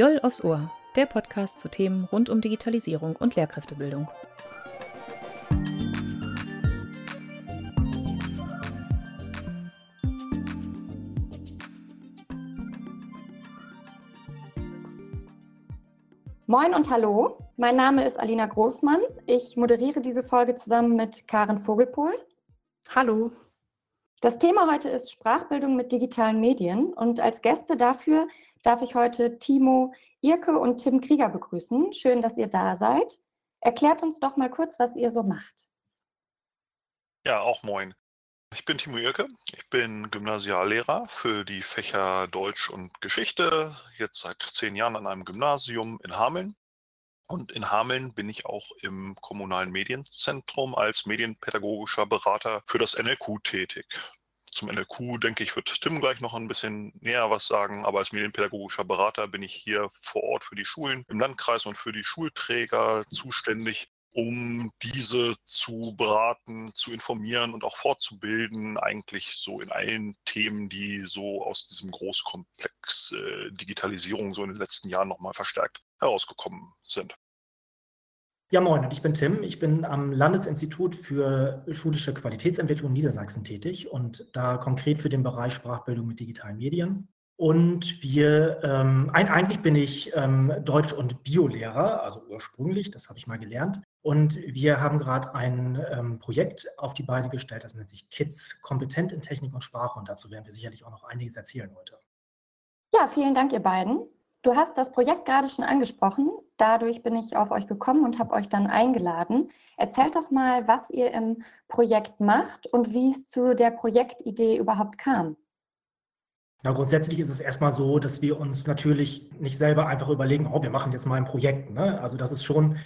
Joll aufs Ohr, der Podcast zu Themen rund um Digitalisierung und Lehrkräftebildung. Moin und hallo, mein Name ist Alina Großmann. Ich moderiere diese Folge zusammen mit Karen Vogelpohl. Hallo. Das Thema heute ist Sprachbildung mit digitalen Medien und als Gäste dafür darf ich heute Timo Irke und Tim Krieger begrüßen. Schön, dass ihr da seid. Erklärt uns doch mal kurz, was ihr so macht. Ja, auch moin. Ich bin Timo Irke. Ich bin Gymnasiallehrer für die Fächer Deutsch und Geschichte, jetzt seit zehn Jahren an einem Gymnasium in Hameln. Und in Hameln bin ich auch im kommunalen Medienzentrum als medienpädagogischer Berater für das NLQ tätig. Zum NLQ, denke ich, wird Tim gleich noch ein bisschen näher was sagen, aber als medienpädagogischer Berater bin ich hier vor Ort für die Schulen im Landkreis und für die Schulträger zuständig, um diese zu beraten, zu informieren und auch fortzubilden, eigentlich so in allen Themen, die so aus diesem Großkomplex äh, Digitalisierung so in den letzten Jahren nochmal verstärkt herausgekommen sind. Ja, moin, ich bin Tim. Ich bin am Landesinstitut für schulische Qualitätsentwicklung Niedersachsen tätig und da konkret für den Bereich Sprachbildung mit digitalen Medien. Und wir, ähm, eigentlich bin ich ähm, Deutsch- und Biolehrer, also ursprünglich, das habe ich mal gelernt. Und wir haben gerade ein ähm, Projekt auf die Beine gestellt, das nennt sich Kids, kompetent in Technik und Sprache. Und dazu werden wir sicherlich auch noch einiges erzählen heute. Ja, vielen Dank, ihr beiden. Du hast das Projekt gerade schon angesprochen. Dadurch bin ich auf euch gekommen und habe euch dann eingeladen. Erzählt doch mal, was ihr im Projekt macht und wie es zu der Projektidee überhaupt kam. Na, grundsätzlich ist es erstmal so, dass wir uns natürlich nicht selber einfach überlegen, oh, wir machen jetzt mal ein Projekt. Ne? Also das ist schon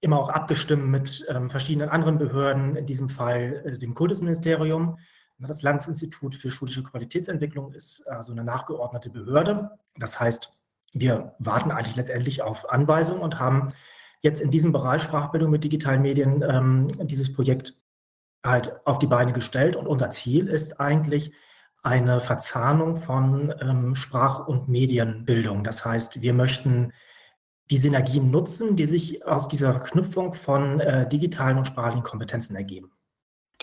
immer auch abgestimmt mit ähm, verschiedenen anderen Behörden, in diesem Fall äh, dem Kultusministerium. Das Landesinstitut für schulische Qualitätsentwicklung ist also eine nachgeordnete Behörde. Das heißt, wir warten eigentlich letztendlich auf Anweisungen und haben jetzt in diesem Bereich Sprachbildung mit digitalen Medien ähm, dieses Projekt halt auf die Beine gestellt. Und unser Ziel ist eigentlich eine Verzahnung von ähm, Sprach- und Medienbildung. Das heißt, wir möchten die Synergien nutzen, die sich aus dieser Verknüpfung von äh, digitalen und sprachlichen Kompetenzen ergeben.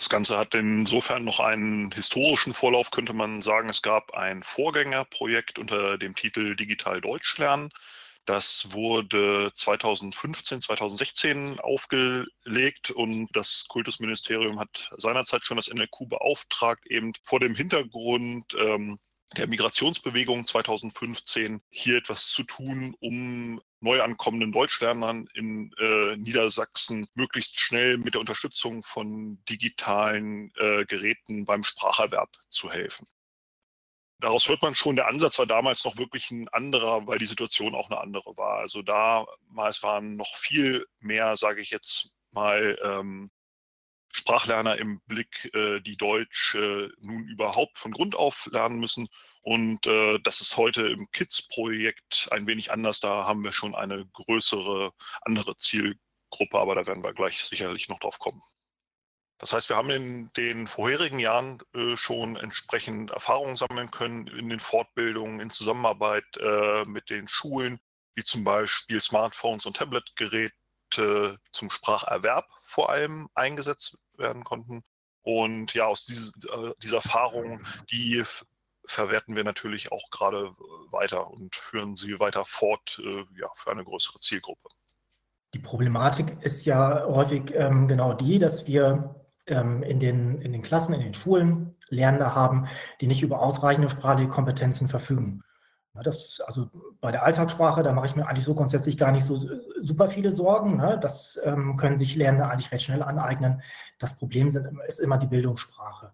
Das Ganze hat insofern noch einen historischen Vorlauf, könnte man sagen. Es gab ein Vorgängerprojekt unter dem Titel Digital Deutsch lernen. Das wurde 2015, 2016 aufgelegt und das Kultusministerium hat seinerzeit schon das NLQ beauftragt, eben vor dem Hintergrund ähm, der Migrationsbewegung 2015 hier etwas zu tun, um neu ankommenden Deutschlernern in äh, Niedersachsen möglichst schnell mit der Unterstützung von digitalen äh, Geräten beim Spracherwerb zu helfen. Daraus hört man schon, der Ansatz war damals noch wirklich ein anderer, weil die Situation auch eine andere war. Also damals waren noch viel mehr, sage ich jetzt mal, ähm, Sprachlerner im Blick, äh, die Deutsch äh, nun überhaupt von Grund auf lernen müssen. Und äh, das ist heute im KIDS-Projekt ein wenig anders. Da haben wir schon eine größere, andere Zielgruppe, aber da werden wir gleich sicherlich noch drauf kommen. Das heißt, wir haben in den vorherigen Jahren schon entsprechend Erfahrungen sammeln können in den Fortbildungen, in Zusammenarbeit mit den Schulen, wie zum Beispiel Smartphones und Tabletgeräte zum Spracherwerb vor allem eingesetzt werden konnten. Und ja, aus diese, äh, dieser Erfahrung, die verwerten wir natürlich auch gerade weiter und führen sie weiter fort äh, ja, für eine größere Zielgruppe. Die Problematik ist ja häufig ähm, genau die, dass wir ähm, in, den, in den Klassen, in den Schulen Lernende haben, die nicht über ausreichende sprachliche Kompetenzen verfügen. Das, also bei der Alltagssprache, da mache ich mir eigentlich so grundsätzlich gar nicht so super viele Sorgen. Ne? Das ähm, können sich Lernende eigentlich recht schnell aneignen. Das Problem sind, ist immer die Bildungssprache.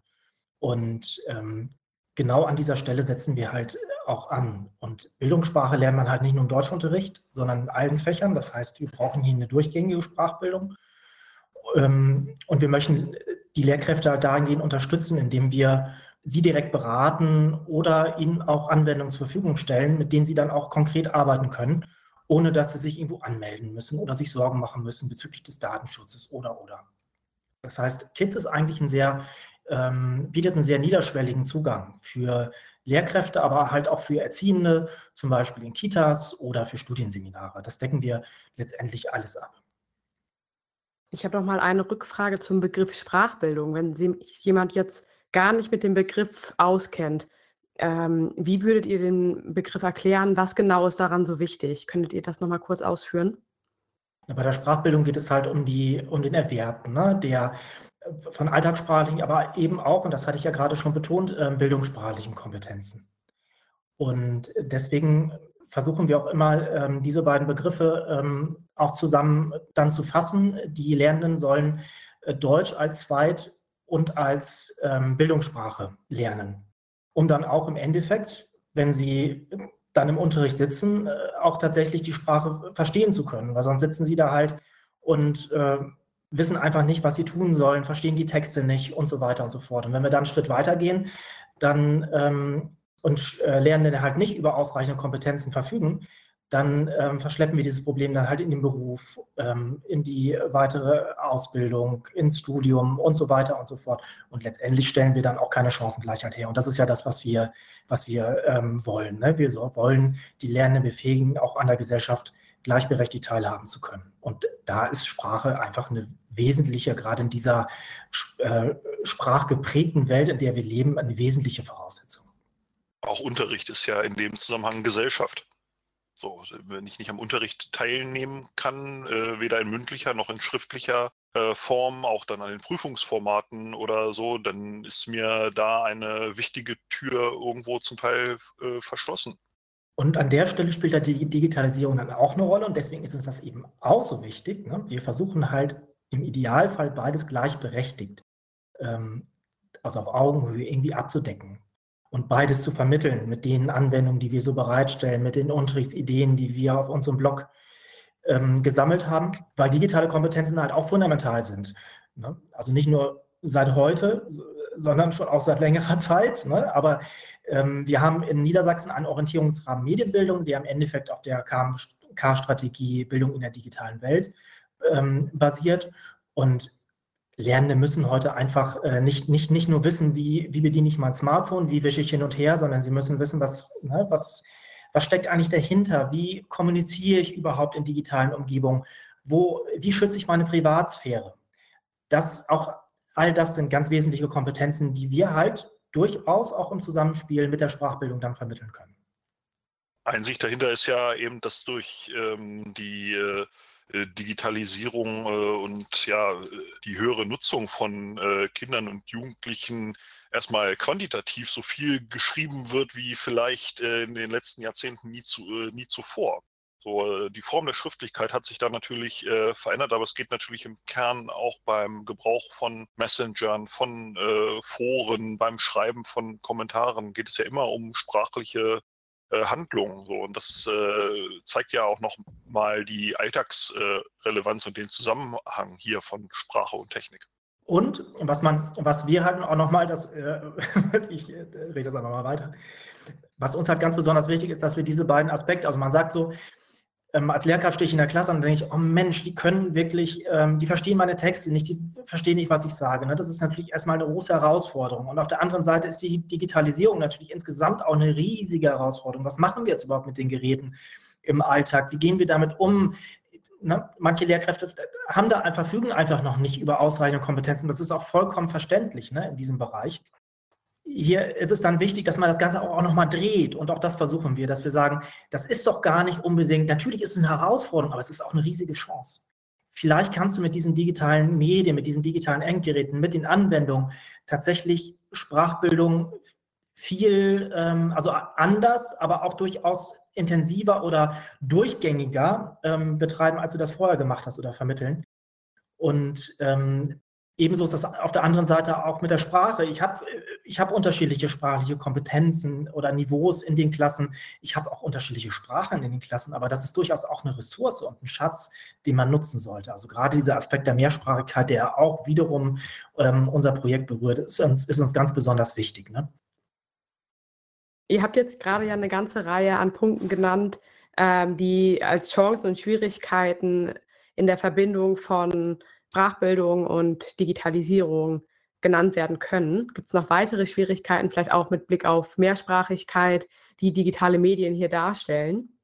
Und ähm, genau an dieser Stelle setzen wir halt auch an. Und Bildungssprache lernt man halt nicht nur im Deutschunterricht, sondern in allen Fächern. Das heißt, wir brauchen hier eine durchgängige Sprachbildung. Ähm, und wir möchten die Lehrkräfte halt dahingehend unterstützen, indem wir sie direkt beraten oder ihnen auch Anwendungen zur Verfügung stellen, mit denen sie dann auch konkret arbeiten können, ohne dass sie sich irgendwo anmelden müssen oder sich Sorgen machen müssen bezüglich des Datenschutzes oder oder. Das heißt, Kids ist eigentlich ein sehr, ähm, bietet einen sehr niederschwelligen Zugang für Lehrkräfte, aber halt auch für Erziehende, zum Beispiel in Kitas oder für Studienseminare. Das decken wir letztendlich alles ab. Ich habe noch mal eine Rückfrage zum Begriff Sprachbildung. Wenn jemand jetzt gar nicht mit dem Begriff auskennt, ähm, wie würdet ihr den Begriff erklären? Was genau ist daran so wichtig? Könntet ihr das noch mal kurz ausführen? Bei der Sprachbildung geht es halt um, die, um den Erwerb ne, der von alltagssprachlichen, aber eben auch, und das hatte ich ja gerade schon betont, ähm, bildungssprachlichen Kompetenzen. Und deswegen versuchen wir auch immer, ähm, diese beiden Begriffe ähm, auch zusammen dann zu fassen. Die Lernenden sollen äh, Deutsch als Zweit- und als Bildungssprache lernen, um dann auch im Endeffekt, wenn sie dann im Unterricht sitzen, äh, auch tatsächlich die Sprache verstehen zu können, weil sonst sitzen sie da halt und äh, wissen einfach nicht, was sie tun sollen, verstehen die Texte nicht und so weiter und so fort. Und wenn wir dann einen Schritt weiter gehen, dann ähm, und äh, Lernende halt nicht über ausreichende Kompetenzen verfügen, dann ähm, verschleppen wir dieses Problem dann halt in den Beruf, ähm, in die weitere Ausbildung, ins Studium und so weiter und so fort. Und letztendlich stellen wir dann auch keine Chancengleichheit her. Und das ist ja das, was wir, was wir ähm, wollen. Ne? Wir so wollen die Lernenden befähigen, auch an der Gesellschaft gleichberechtigt teilhaben zu können. Und da ist Sprache einfach eine wesentliche, gerade in dieser äh, sprachgeprägten Welt, in der wir leben, eine wesentliche Voraussetzung. Auch Unterricht ist ja in dem Zusammenhang Gesellschaft. So, wenn ich nicht am Unterricht teilnehmen kann, äh, weder in mündlicher noch in schriftlicher äh, Form, auch dann an den Prüfungsformaten oder so, dann ist mir da eine wichtige Tür irgendwo zum Teil äh, verschlossen. Und an der Stelle spielt da die Digitalisierung dann auch eine Rolle und deswegen ist uns das eben auch so wichtig. Ne? Wir versuchen halt im Idealfall beides gleichberechtigt, ähm, also auf Augenhöhe irgendwie abzudecken und beides zu vermitteln mit den Anwendungen, die wir so bereitstellen, mit den Unterrichtsideen, die wir auf unserem Blog ähm, gesammelt haben, weil digitale Kompetenzen halt auch fundamental sind. Ne? Also nicht nur seit heute, sondern schon auch seit längerer Zeit. Ne? Aber ähm, wir haben in Niedersachsen einen Orientierungsrahmen Medienbildung, der im Endeffekt auf der KMK-Strategie Bildung in der digitalen Welt ähm, basiert. Und Lernende müssen heute einfach äh, nicht, nicht, nicht nur wissen, wie, wie bediene ich mein Smartphone, wie wische ich hin und her, sondern sie müssen wissen, was, ne, was, was steckt eigentlich dahinter, wie kommuniziere ich überhaupt in digitalen Umgebungen, wo, wie schütze ich meine Privatsphäre. Das auch All das sind ganz wesentliche Kompetenzen, die wir halt durchaus auch im Zusammenspiel mit der Sprachbildung dann vermitteln können. Einsicht dahinter ist ja eben, dass durch ähm, die äh, Digitalisierung äh, und ja die höhere Nutzung von äh, Kindern und Jugendlichen erstmal quantitativ so viel geschrieben wird wie vielleicht äh, in den letzten Jahrzehnten nie, zu, äh, nie zuvor. So, äh, die Form der Schriftlichkeit hat sich da natürlich äh, verändert, aber es geht natürlich im Kern auch beim Gebrauch von Messengern, von äh, Foren, beim Schreiben von Kommentaren geht es ja immer um sprachliche äh, Handlungen. So. Und das äh, zeigt ja auch noch mal die Alltagsrelevanz und den Zusammenhang hier von Sprache und Technik. Und was man, was wir halt auch nochmal, das, äh, ich rede das einfach mal weiter, was uns halt ganz besonders wichtig ist, dass wir diese beiden Aspekte, also man sagt so, ähm, als Lehrkraft stehe ich in der Klasse und denke ich, oh Mensch, die können wirklich, ähm, die verstehen meine Texte nicht, die verstehen nicht, was ich sage. Ne? Das ist natürlich erstmal eine große Herausforderung. Und auf der anderen Seite ist die Digitalisierung natürlich insgesamt auch eine riesige Herausforderung. Was machen wir jetzt überhaupt mit den Geräten im Alltag? Wie gehen wir damit um? Ne? Manche Lehrkräfte haben da, verfügen einfach noch nicht über ausreichende Kompetenzen. Das ist auch vollkommen verständlich ne, in diesem Bereich hier ist es dann wichtig, dass man das Ganze auch, auch nochmal dreht. Und auch das versuchen wir, dass wir sagen, das ist doch gar nicht unbedingt, natürlich ist es eine Herausforderung, aber es ist auch eine riesige Chance. Vielleicht kannst du mit diesen digitalen Medien, mit diesen digitalen Endgeräten, mit den Anwendungen tatsächlich Sprachbildung viel, ähm, also anders, aber auch durchaus intensiver oder durchgängiger ähm, betreiben, als du das vorher gemacht hast oder vermitteln. Und ähm, Ebenso ist das auf der anderen Seite auch mit der Sprache. Ich habe ich hab unterschiedliche sprachliche Kompetenzen oder Niveaus in den Klassen. Ich habe auch unterschiedliche Sprachen in den Klassen, aber das ist durchaus auch eine Ressource und ein Schatz, den man nutzen sollte. Also gerade dieser Aspekt der Mehrsprachigkeit, der auch wiederum ähm, unser Projekt berührt, ist uns, ist uns ganz besonders wichtig. Ne? Ihr habt jetzt gerade ja eine ganze Reihe an Punkten genannt, ähm, die als Chancen und Schwierigkeiten in der Verbindung von Sprachbildung und Digitalisierung genannt werden können. Gibt es noch weitere Schwierigkeiten, vielleicht auch mit Blick auf Mehrsprachigkeit, die digitale Medien hier darstellen?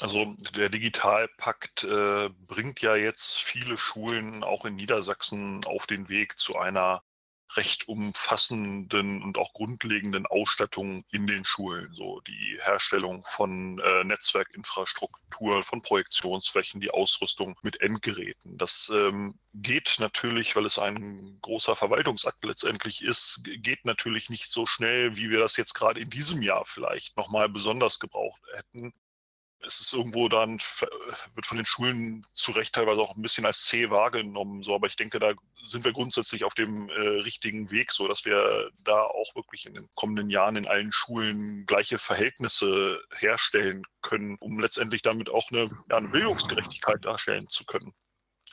Also der Digitalpakt äh, bringt ja jetzt viele Schulen auch in Niedersachsen auf den Weg zu einer recht umfassenden und auch grundlegenden Ausstattung in den Schulen. So die Herstellung von äh, Netzwerkinfrastruktur, von Projektionsflächen, die Ausrüstung mit Endgeräten. Das ähm, geht natürlich, weil es ein großer Verwaltungsakt letztendlich ist, geht natürlich nicht so schnell, wie wir das jetzt gerade in diesem Jahr vielleicht nochmal besonders gebraucht hätten es ist irgendwo dann, wird von den Schulen zu Recht teilweise auch ein bisschen als zäh wahrgenommen. So, aber ich denke, da sind wir grundsätzlich auf dem äh, richtigen Weg, so dass wir da auch wirklich in den kommenden Jahren in allen Schulen gleiche Verhältnisse herstellen können, um letztendlich damit auch eine, ja, eine Bildungsgerechtigkeit darstellen zu können.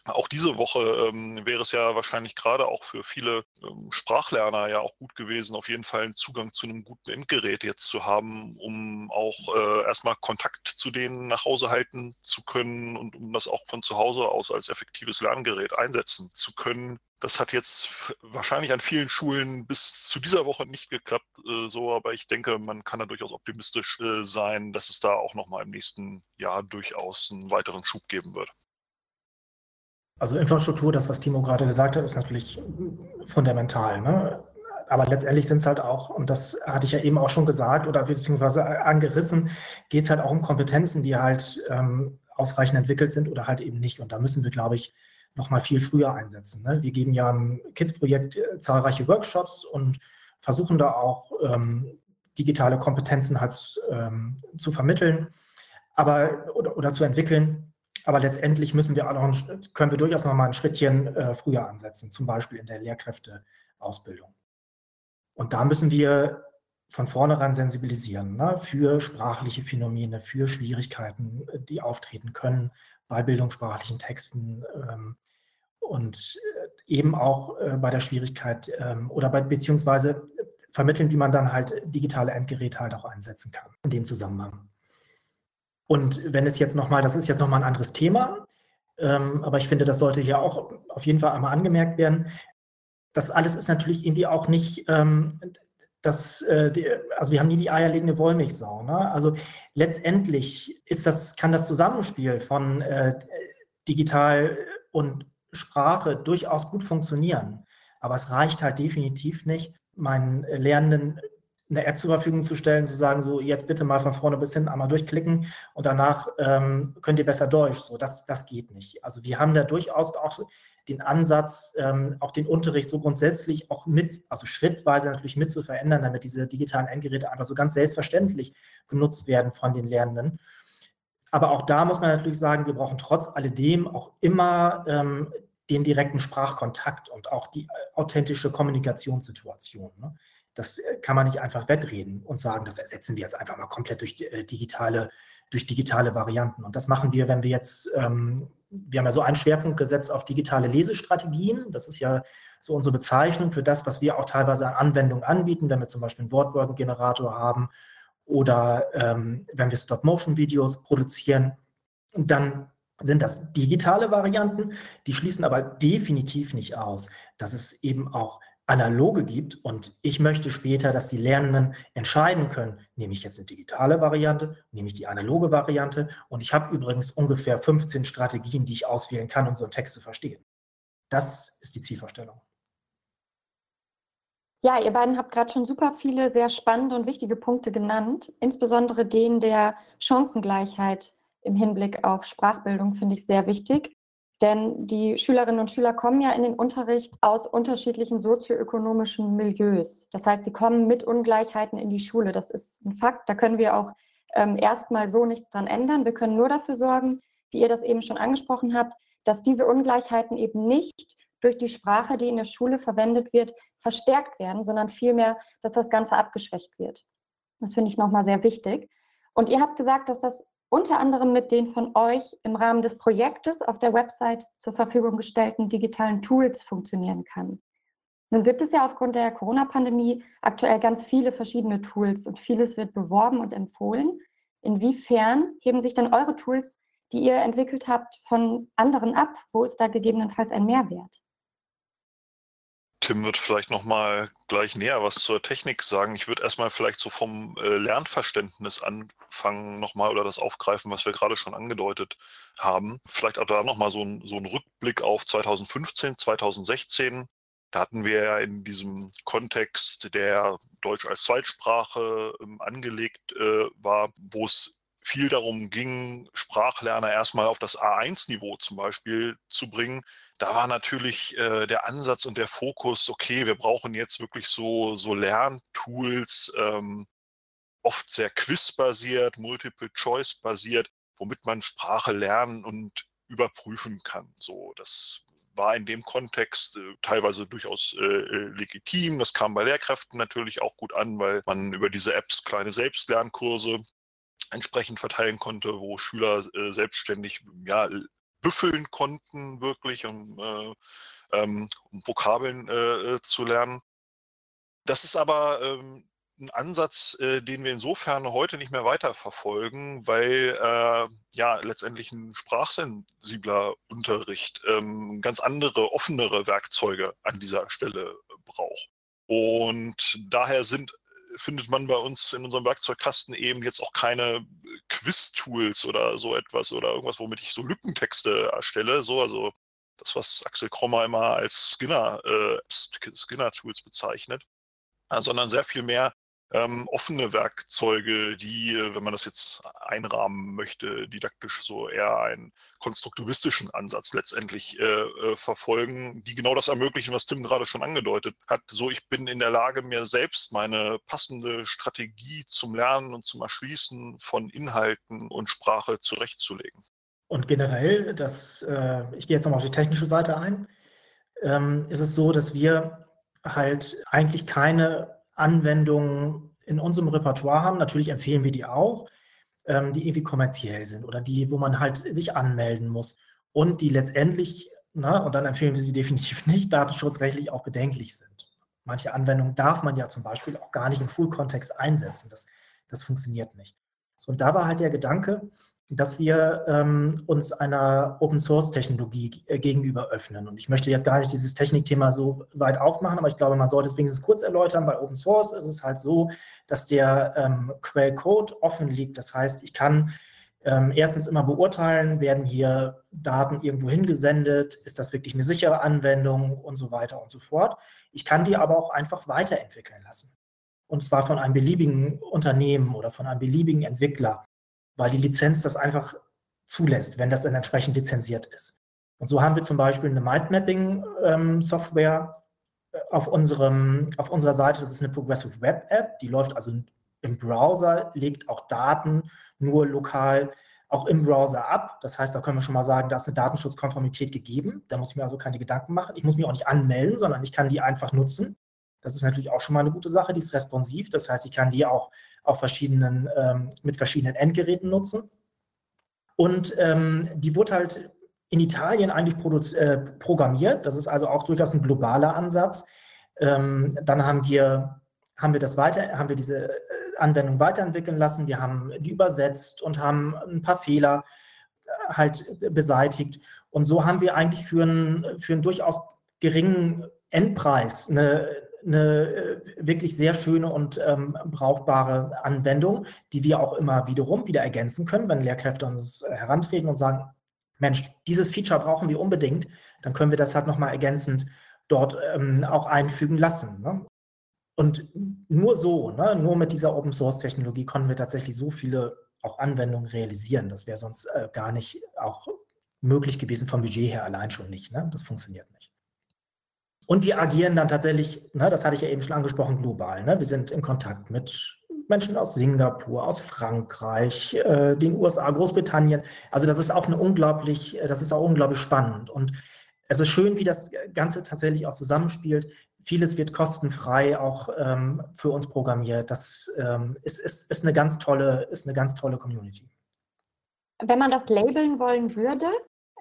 Auch diese Woche ähm, wäre es ja wahrscheinlich gerade auch für viele ähm, Sprachlerner ja auch gut gewesen, auf jeden Fall einen Zugang zu einem guten Endgerät jetzt zu haben, um auch äh, erstmal Kontakt zu denen nach Hause halten zu können und um das auch von zu Hause aus als effektives Lerngerät einsetzen zu können. Das hat jetzt wahrscheinlich an vielen Schulen bis zu dieser Woche nicht geklappt, äh, so, aber ich denke, man kann da durchaus optimistisch äh, sein, dass es da auch nochmal im nächsten Jahr durchaus einen weiteren Schub geben wird. Also Infrastruktur, das, was Timo gerade gesagt hat, ist natürlich fundamental. Ne? Aber letztendlich sind es halt auch, und das hatte ich ja eben auch schon gesagt oder beziehungsweise angerissen, geht es halt auch um Kompetenzen, die halt ähm, ausreichend entwickelt sind oder halt eben nicht. Und da müssen wir, glaube ich, noch mal viel früher einsetzen. Ne? Wir geben ja im Kids-Projekt äh, zahlreiche Workshops und versuchen da auch ähm, digitale Kompetenzen halt ähm, zu vermitteln, aber oder, oder zu entwickeln. Aber letztendlich müssen wir auch noch ein, können wir durchaus noch mal ein Schrittchen äh, früher ansetzen, zum Beispiel in der Lehrkräfteausbildung. Und da müssen wir von vornherein sensibilisieren ne, für sprachliche Phänomene, für Schwierigkeiten, die auftreten können bei bildungssprachlichen Texten ähm, und äh, eben auch äh, bei der Schwierigkeit ähm, oder bei, beziehungsweise vermitteln, wie man dann halt digitale Endgeräte halt auch einsetzen kann in dem Zusammenhang. Und wenn es jetzt nochmal, das ist jetzt nochmal ein anderes Thema, ähm, aber ich finde, das sollte hier auch auf jeden Fall einmal angemerkt werden. Das alles ist natürlich irgendwie auch nicht, ähm, das, äh, die, also wir haben nie die eierlegende Wollmilchsau. Ne? Also letztendlich ist das, kann das Zusammenspiel von äh, digital und Sprache durchaus gut funktionieren. Aber es reicht halt definitiv nicht, meinen Lernenden eine App zur Verfügung zu stellen, zu sagen, so jetzt bitte mal von vorne bis hinten einmal durchklicken und danach ähm, könnt ihr besser Deutsch. So, das, das geht nicht. Also wir haben da durchaus auch den Ansatz, ähm, auch den Unterricht so grundsätzlich auch mit, also schrittweise natürlich mit zu verändern, damit diese digitalen Endgeräte einfach so ganz selbstverständlich genutzt werden von den Lernenden. Aber auch da muss man natürlich sagen, wir brauchen trotz alledem auch immer ähm, den direkten Sprachkontakt und auch die äh, authentische Kommunikationssituation. Ne? Das äh, kann man nicht einfach wettreden und sagen, das ersetzen wir jetzt einfach mal komplett durch äh, digitale, durch digitale Varianten. Und das machen wir, wenn wir jetzt, ähm, wir haben ja so einen Schwerpunkt gesetzt auf digitale Lesestrategien. Das ist ja so unsere Bezeichnung für das, was wir auch teilweise an Anwendungen anbieten, wenn wir zum Beispiel einen Wortwolkengenerator haben oder ähm, wenn wir Stop-Motion-Videos produzieren. dann sind das digitale Varianten, die schließen aber definitiv nicht aus, dass es eben auch analoge gibt und ich möchte später, dass die Lernenden entscheiden können, nehme ich jetzt eine digitale Variante, nehme ich die analoge Variante und ich habe übrigens ungefähr 15 Strategien, die ich auswählen kann, um so einen Text zu verstehen. Das ist die Zielvorstellung. Ja, ihr beiden habt gerade schon super viele sehr spannende und wichtige Punkte genannt, insbesondere den der Chancengleichheit im Hinblick auf Sprachbildung finde ich sehr wichtig. Denn die Schülerinnen und Schüler kommen ja in den Unterricht aus unterschiedlichen sozioökonomischen Milieus. Das heißt, sie kommen mit Ungleichheiten in die Schule. Das ist ein Fakt. Da können wir auch ähm, erstmal so nichts dran ändern. Wir können nur dafür sorgen, wie ihr das eben schon angesprochen habt, dass diese Ungleichheiten eben nicht durch die Sprache, die in der Schule verwendet wird, verstärkt werden, sondern vielmehr, dass das Ganze abgeschwächt wird. Das finde ich nochmal sehr wichtig. Und ihr habt gesagt, dass das unter anderem mit den von euch im Rahmen des Projektes auf der Website zur Verfügung gestellten digitalen Tools funktionieren kann. Nun gibt es ja aufgrund der Corona-Pandemie aktuell ganz viele verschiedene Tools und vieles wird beworben und empfohlen. Inwiefern heben sich dann eure Tools, die ihr entwickelt habt, von anderen ab? Wo ist da gegebenenfalls ein Mehrwert? Tim wird vielleicht noch mal gleich näher was zur Technik sagen. Ich würde erstmal vielleicht so vom äh, Lernverständnis anfangen nochmal oder das aufgreifen, was wir gerade schon angedeutet haben. Vielleicht auch da nochmal so ein, so ein Rückblick auf 2015, 2016. Da hatten wir ja in diesem Kontext, der Deutsch als Zweitsprache ähm, angelegt äh, war, wo es viel darum ging, Sprachlerner erstmal auf das A1-Niveau zum Beispiel zu bringen. Da war natürlich äh, der Ansatz und der Fokus, okay, wir brauchen jetzt wirklich so, so Lerntools, ähm, oft sehr quizbasiert, Multiple-Choice-basiert, womit man Sprache lernen und überprüfen kann. So, das war in dem Kontext äh, teilweise durchaus äh, äh, legitim. Das kam bei Lehrkräften natürlich auch gut an, weil man über diese Apps kleine Selbstlernkurse entsprechend verteilen konnte, wo Schüler äh, selbstständig ja, büffeln konnten, wirklich, um, äh, ähm, um Vokabeln äh, zu lernen. Das ist aber ähm, ein Ansatz, äh, den wir insofern heute nicht mehr weiterverfolgen, weil äh, ja letztendlich ein sprachsensibler Unterricht ähm, ganz andere, offenere Werkzeuge an dieser Stelle braucht. Und daher sind findet man bei uns in unserem Werkzeugkasten eben jetzt auch keine Quiz-Tools oder so etwas oder irgendwas, womit ich so Lückentexte erstelle. So, also das, was Axel Krommer immer als Skinner, äh, Skinner-Tools bezeichnet, sondern sehr viel mehr ähm, offene Werkzeuge, die, äh, wenn man das jetzt einrahmen möchte, didaktisch so eher einen konstruktivistischen Ansatz letztendlich äh, äh, verfolgen, die genau das ermöglichen, was Tim gerade schon angedeutet hat. So, ich bin in der Lage, mir selbst meine passende Strategie zum Lernen und zum Erschließen von Inhalten und Sprache zurechtzulegen. Und generell, das, äh, ich gehe jetzt nochmal auf die technische Seite ein, ähm, ist es so, dass wir halt eigentlich keine Anwendungen in unserem Repertoire haben. Natürlich empfehlen wir die auch, ähm, die irgendwie kommerziell sind oder die, wo man halt sich anmelden muss und die letztendlich, na, und dann empfehlen wir sie definitiv nicht, datenschutzrechtlich auch bedenklich sind. Manche Anwendungen darf man ja zum Beispiel auch gar nicht im Schulkontext einsetzen. Das, das funktioniert nicht. So, und da war halt der Gedanke, dass wir ähm, uns einer Open-Source-Technologie äh, gegenüber öffnen. Und ich möchte jetzt gar nicht dieses Technikthema so weit aufmachen, aber ich glaube, man sollte es wenigstens kurz erläutern. Bei Open Source ist es halt so, dass der ähm, Quellcode offen liegt. Das heißt, ich kann ähm, erstens immer beurteilen, werden hier Daten irgendwo hingesendet, ist das wirklich eine sichere Anwendung und so weiter und so fort. Ich kann die aber auch einfach weiterentwickeln lassen. Und zwar von einem beliebigen Unternehmen oder von einem beliebigen Entwickler weil die Lizenz das einfach zulässt, wenn das dann entsprechend lizenziert ist. Und so haben wir zum Beispiel eine Mindmapping-Software ähm, auf, unserem, auf unserer Seite. Das ist eine Progressive Web App, die läuft also im Browser, legt auch Daten nur lokal auch im Browser ab. Das heißt, da können wir schon mal sagen, da ist eine Datenschutzkonformität gegeben. Da muss ich mir also keine Gedanken machen. Ich muss mich auch nicht anmelden, sondern ich kann die einfach nutzen. Das ist natürlich auch schon mal eine gute Sache. Die ist responsiv. Das heißt, ich kann die auch auf verschiedenen, ähm, mit verschiedenen Endgeräten nutzen. Und ähm, die wurde halt in Italien eigentlich äh, programmiert. Das ist also auch durchaus ein globaler Ansatz. Ähm, dann haben wir, haben wir das weiter, haben wir diese äh, Anwendung weiterentwickeln lassen. Wir haben die übersetzt und haben ein paar Fehler äh, halt beseitigt. Und so haben wir eigentlich für einen, für einen durchaus geringen Endpreis eine, eine äh, wirklich sehr schöne und ähm, brauchbare Anwendung, die wir auch immer wiederum wieder ergänzen können, wenn Lehrkräfte uns äh, herantreten und sagen, Mensch, dieses Feature brauchen wir unbedingt, dann können wir das halt nochmal ergänzend dort ähm, auch einfügen lassen. Ne? Und nur so, ne, nur mit dieser Open Source Technologie konnten wir tatsächlich so viele auch Anwendungen realisieren. Das wäre sonst äh, gar nicht auch möglich gewesen vom Budget her allein schon nicht. Ne? Das funktioniert nicht. Und wir agieren dann tatsächlich, ne, das hatte ich ja eben schon angesprochen, global. Ne? Wir sind in Kontakt mit Menschen aus Singapur, aus Frankreich, äh, den USA, Großbritannien. Also das ist auch eine unglaublich, das ist auch unglaublich spannend. Und es ist schön, wie das Ganze tatsächlich auch zusammenspielt. Vieles wird kostenfrei auch ähm, für uns programmiert. Das ähm, ist, ist, ist, eine ganz tolle, ist eine ganz tolle Community. Wenn man das labeln wollen würde,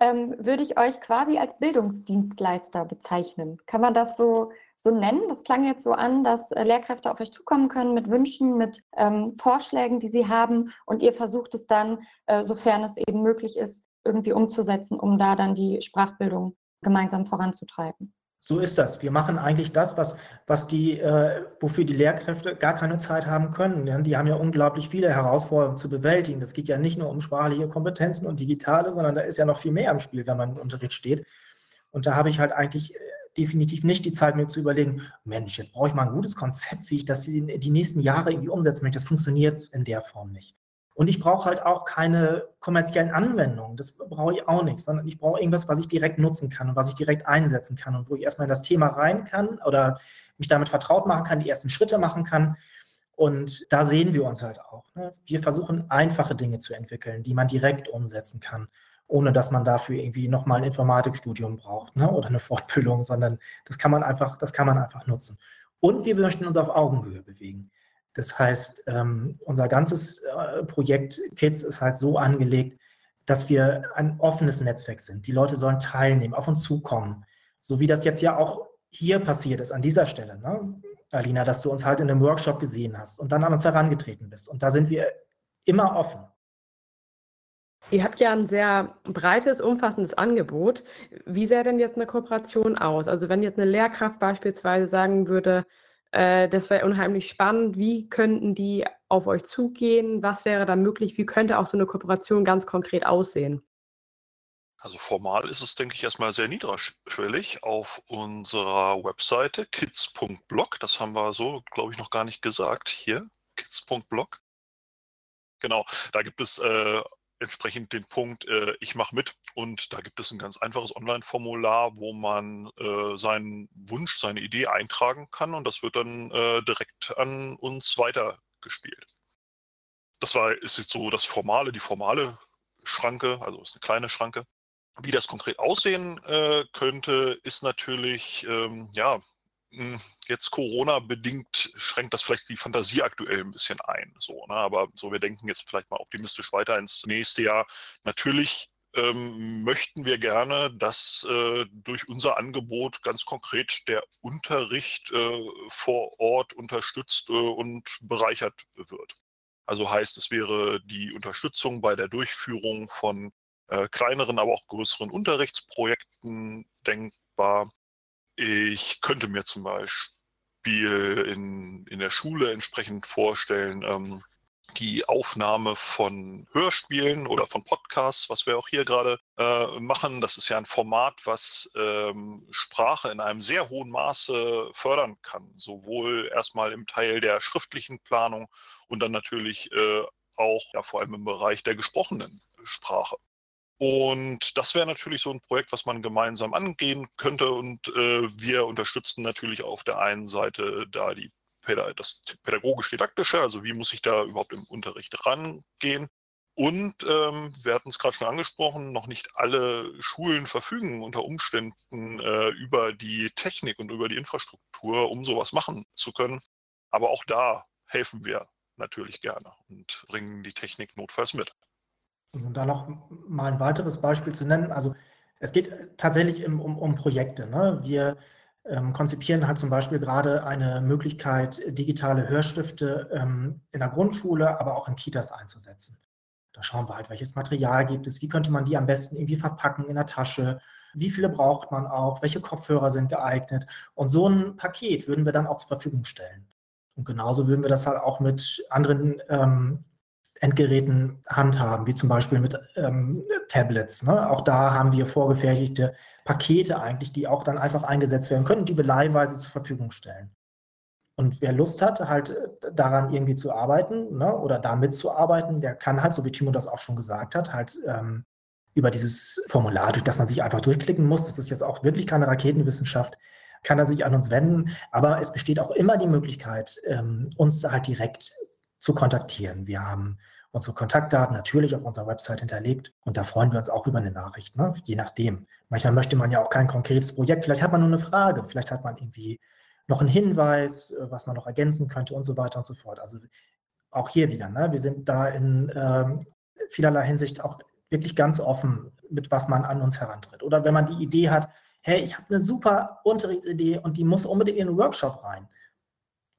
ähm, würde ich euch quasi als Bildungsdienstleister bezeichnen. Kann man das so, so nennen? Das klang jetzt so an, dass äh, Lehrkräfte auf euch zukommen können mit Wünschen, mit ähm, Vorschlägen, die sie haben und ihr versucht es dann, äh, sofern es eben möglich ist, irgendwie umzusetzen, um da dann die Sprachbildung gemeinsam voranzutreiben. So ist das. Wir machen eigentlich das, was, was die, äh, wofür die Lehrkräfte gar keine Zeit haben können. Ja, die haben ja unglaublich viele Herausforderungen zu bewältigen. Das geht ja nicht nur um sprachliche Kompetenzen und digitale, sondern da ist ja noch viel mehr im Spiel, wenn man im Unterricht steht. Und da habe ich halt eigentlich äh, definitiv nicht die Zeit, mir zu überlegen, Mensch, jetzt brauche ich mal ein gutes Konzept, wie ich das die, die nächsten Jahre irgendwie umsetzen möchte. Das funktioniert in der Form nicht. Und ich brauche halt auch keine kommerziellen Anwendungen. Das brauche ich auch nicht, sondern ich brauche irgendwas, was ich direkt nutzen kann und was ich direkt einsetzen kann und wo ich erstmal in das Thema rein kann oder mich damit vertraut machen kann, die ersten Schritte machen kann. Und da sehen wir uns halt auch. Ne? Wir versuchen einfache Dinge zu entwickeln, die man direkt umsetzen kann, ohne dass man dafür irgendwie nochmal ein Informatikstudium braucht ne? oder eine Fortbildung, sondern das kann man einfach, das kann man einfach nutzen. Und wir möchten uns auf Augenhöhe bewegen. Das heißt, ähm, unser ganzes äh, Projekt Kids ist halt so angelegt, dass wir ein offenes Netzwerk sind. Die Leute sollen teilnehmen, auf uns zukommen. So wie das jetzt ja auch hier passiert ist, an dieser Stelle, ne? Alina, dass du uns halt in einem Workshop gesehen hast und dann an uns herangetreten bist. Und da sind wir immer offen. Ihr habt ja ein sehr breites, umfassendes Angebot. Wie sähe denn jetzt eine Kooperation aus? Also wenn jetzt eine Lehrkraft beispielsweise sagen würde, äh, das wäre unheimlich spannend. Wie könnten die auf euch zugehen? Was wäre da möglich? Wie könnte auch so eine Kooperation ganz konkret aussehen? Also formal ist es, denke ich, erstmal sehr niedrigschwellig auf unserer Webseite kids.blog. Das haben wir so, glaube ich, noch gar nicht gesagt hier. kids.blog. Genau, da gibt es äh, entsprechend den Punkt, äh, ich mache mit und da gibt es ein ganz einfaches Online-Formular, wo man äh, seinen Wunsch, seine Idee eintragen kann und das wird dann äh, direkt an uns weitergespielt. Das war, ist jetzt so das formale, die formale Schranke, also ist eine kleine Schranke. Wie das konkret aussehen äh, könnte, ist natürlich, ähm, ja, jetzt Corona-bedingt schränkt das vielleicht die Fantasie aktuell ein bisschen ein. So, ne? Aber so, wir denken jetzt vielleicht mal optimistisch weiter ins nächste Jahr. Natürlich ähm, möchten wir gerne, dass äh, durch unser Angebot ganz konkret der Unterricht äh, vor Ort unterstützt äh, und bereichert wird. Also heißt, es wäre die Unterstützung bei der Durchführung von äh, kleineren, aber auch größeren Unterrichtsprojekten denkbar ich könnte mir zum Beispiel in, in der Schule entsprechend vorstellen, ähm, die Aufnahme von Hörspielen oder von Podcasts, was wir auch hier gerade äh, machen. Das ist ja ein Format, was ähm, Sprache in einem sehr hohen Maße fördern kann. Sowohl erstmal im Teil der schriftlichen Planung und dann natürlich äh, auch ja, vor allem im Bereich der gesprochenen Sprache. Und das wäre natürlich so ein Projekt, was man gemeinsam angehen könnte. Und äh, wir unterstützen natürlich auf der einen Seite da die das pädagogisch-didaktische, also wie muss ich da überhaupt im Unterricht rangehen. Und ähm, wir hatten es gerade schon angesprochen, noch nicht alle Schulen verfügen unter Umständen äh, über die Technik und über die Infrastruktur, um sowas machen zu können. Aber auch da helfen wir natürlich gerne und bringen die Technik notfalls mit. Um da noch mal ein weiteres Beispiel zu nennen, also es geht tatsächlich um, um Projekte. Ne? Wir ähm, konzipieren halt zum Beispiel gerade eine Möglichkeit, digitale Hörstifte ähm, in der Grundschule, aber auch in Kitas einzusetzen. Da schauen wir halt, welches Material gibt es, wie könnte man die am besten irgendwie verpacken in der Tasche, wie viele braucht man auch, welche Kopfhörer sind geeignet. Und so ein Paket würden wir dann auch zur Verfügung stellen. Und genauso würden wir das halt auch mit anderen ähm, Endgeräten handhaben, wie zum Beispiel mit ähm, Tablets. Ne? Auch da haben wir vorgefertigte Pakete eigentlich, die auch dann einfach eingesetzt werden können, die wir leihweise zur Verfügung stellen. Und wer Lust hat, halt äh, daran irgendwie zu arbeiten ne, oder damit zu arbeiten, der kann halt, so wie Timo das auch schon gesagt hat, halt ähm, über dieses Formular, durch das man sich einfach durchklicken muss, das ist jetzt auch wirklich keine Raketenwissenschaft, kann er sich an uns wenden. Aber es besteht auch immer die Möglichkeit, ähm, uns halt direkt zu kontaktieren. Wir haben unsere Kontaktdaten natürlich auf unserer Website hinterlegt und da freuen wir uns auch über eine Nachricht, ne? je nachdem. Manchmal möchte man ja auch kein konkretes Projekt, vielleicht hat man nur eine Frage, vielleicht hat man irgendwie noch einen Hinweis, äh, was man noch ergänzen könnte und so weiter und so fort. Also auch hier wieder, ne? wir sind da in ähm, vielerlei Hinsicht auch wirklich ganz offen, mit was man an uns herantritt. Oder wenn man die Idee hat, hey, ich habe eine super Unterrichtsidee und die muss unbedingt in den Workshop rein.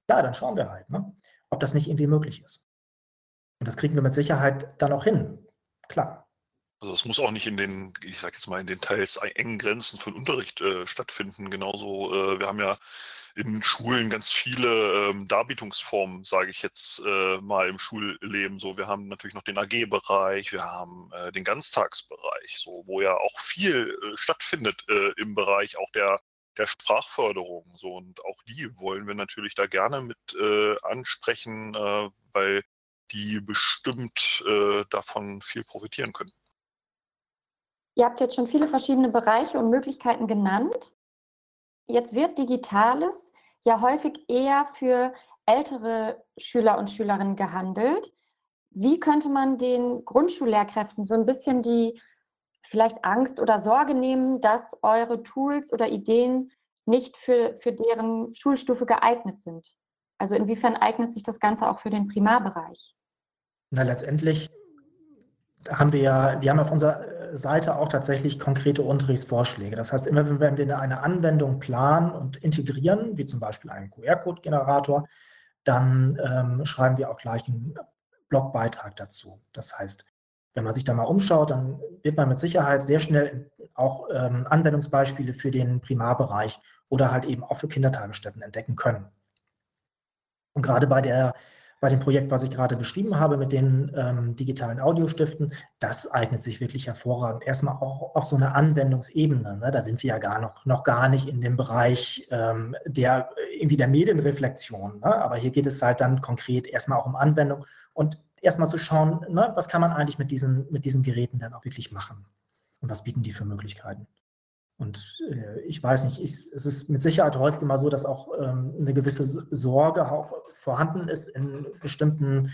Ja, dann schauen wir halt. Ne? ob das nicht irgendwie möglich ist. Und das kriegen wir mit Sicherheit dann auch hin. Klar. Also es muss auch nicht in den, ich sage jetzt mal, in den teils engen Grenzen von Unterricht äh, stattfinden. Genauso, äh, wir haben ja in Schulen ganz viele ähm, Darbietungsformen, sage ich jetzt äh, mal im Schulleben. So, wir haben natürlich noch den AG-Bereich, wir haben äh, den Ganztagsbereich, so wo ja auch viel äh, stattfindet äh, im Bereich auch der der Sprachförderung. So und auch die wollen wir natürlich da gerne mit ansprechen, weil die bestimmt davon viel profitieren können. Ihr habt jetzt schon viele verschiedene Bereiche und Möglichkeiten genannt. Jetzt wird Digitales ja häufig eher für ältere Schüler und Schülerinnen gehandelt. Wie könnte man den Grundschullehrkräften so ein bisschen die vielleicht Angst oder Sorge nehmen, dass eure Tools oder Ideen nicht für, für deren Schulstufe geeignet sind? Also inwiefern eignet sich das Ganze auch für den Primarbereich? Na, letztendlich haben wir ja, wir haben auf unserer Seite auch tatsächlich konkrete Unterrichtsvorschläge. Das heißt, immer wenn wir eine Anwendung planen und integrieren, wie zum Beispiel einen QR-Code-Generator, dann ähm, schreiben wir auch gleich einen Blogbeitrag dazu. Das heißt, wenn man sich da mal umschaut, dann wird man mit Sicherheit sehr schnell auch ähm, Anwendungsbeispiele für den Primarbereich oder halt eben auch für Kindertagesstätten entdecken können. Und gerade bei der bei dem Projekt, was ich gerade beschrieben habe mit den ähm, digitalen Audiostiften, das eignet sich wirklich hervorragend. Erstmal auch auf so einer Anwendungsebene. Ne? Da sind wir ja gar noch, noch gar nicht in dem Bereich ähm, der irgendwie der Medienreflexion. Ne? Aber hier geht es halt dann konkret erstmal auch um Anwendung und erstmal zu schauen, ne, was kann man eigentlich mit diesen, mit diesen Geräten dann auch wirklich machen und was bieten die für Möglichkeiten. Und äh, ich weiß nicht, ich, es ist mit Sicherheit häufig immer so, dass auch ähm, eine gewisse Sorge auch vorhanden ist in bestimmten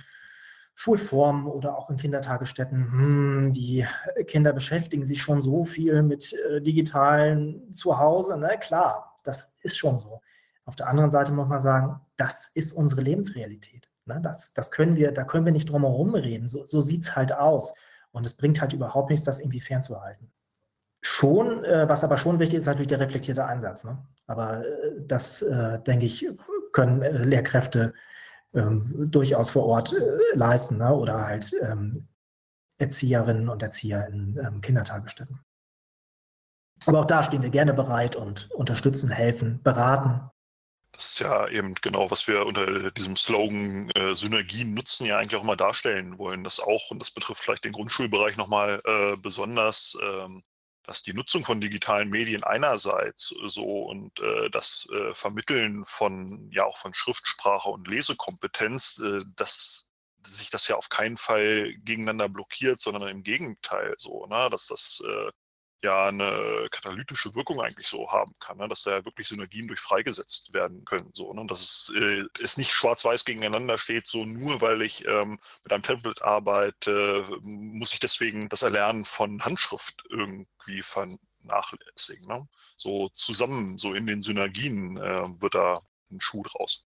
Schulformen oder auch in Kindertagesstätten. Hm, die Kinder beschäftigen sich schon so viel mit äh, digitalen Zuhause. Ne? Klar, das ist schon so. Auf der anderen Seite muss man sagen, das ist unsere Lebensrealität. Ne? Das, das können wir, da können wir nicht drum herum reden. So, so sieht es halt aus. Und es bringt halt überhaupt nichts, das irgendwie fernzuhalten. Schon, äh, was aber schon wichtig ist, natürlich der reflektierte Einsatz. Ne? Aber äh, das, äh, denke ich, können äh, Lehrkräfte ähm, durchaus vor Ort äh, leisten ne? oder halt ähm, Erzieherinnen und Erzieher in ähm, Kindertagesstätten. Aber auch da stehen wir gerne bereit und unterstützen, helfen, beraten. Das ist ja eben genau, was wir unter diesem Slogan äh, Synergien nutzen ja eigentlich auch mal darstellen wollen. Das auch, und das betrifft vielleicht den Grundschulbereich nochmal äh, besonders, ähm, dass die Nutzung von digitalen Medien einerseits so und äh, das äh, Vermitteln von ja auch von Schriftsprache und Lesekompetenz, äh, dass sich das ja auf keinen Fall gegeneinander blockiert, sondern im Gegenteil so, ne, dass das äh, ja eine katalytische Wirkung eigentlich so haben kann, ne? dass da ja wirklich Synergien durch freigesetzt werden können. So, ne? Dass es, äh, es nicht schwarz-weiß gegeneinander steht, so nur weil ich ähm, mit einem Tablet arbeite, muss ich deswegen das Erlernen von Handschrift irgendwie vernachlässigen. Ne? So zusammen, so in den Synergien äh, wird da ein Schuh draus.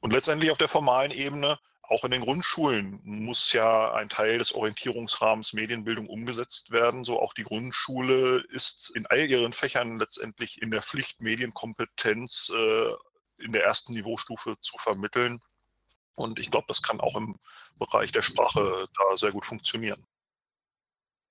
Und letztendlich auf der formalen Ebene auch in den Grundschulen muss ja ein Teil des Orientierungsrahmens Medienbildung umgesetzt werden. So auch die Grundschule ist in all ihren Fächern letztendlich in der Pflicht, Medienkompetenz äh, in der ersten Niveaustufe zu vermitteln. Und ich glaube, das kann auch im Bereich der Sprache da sehr gut funktionieren.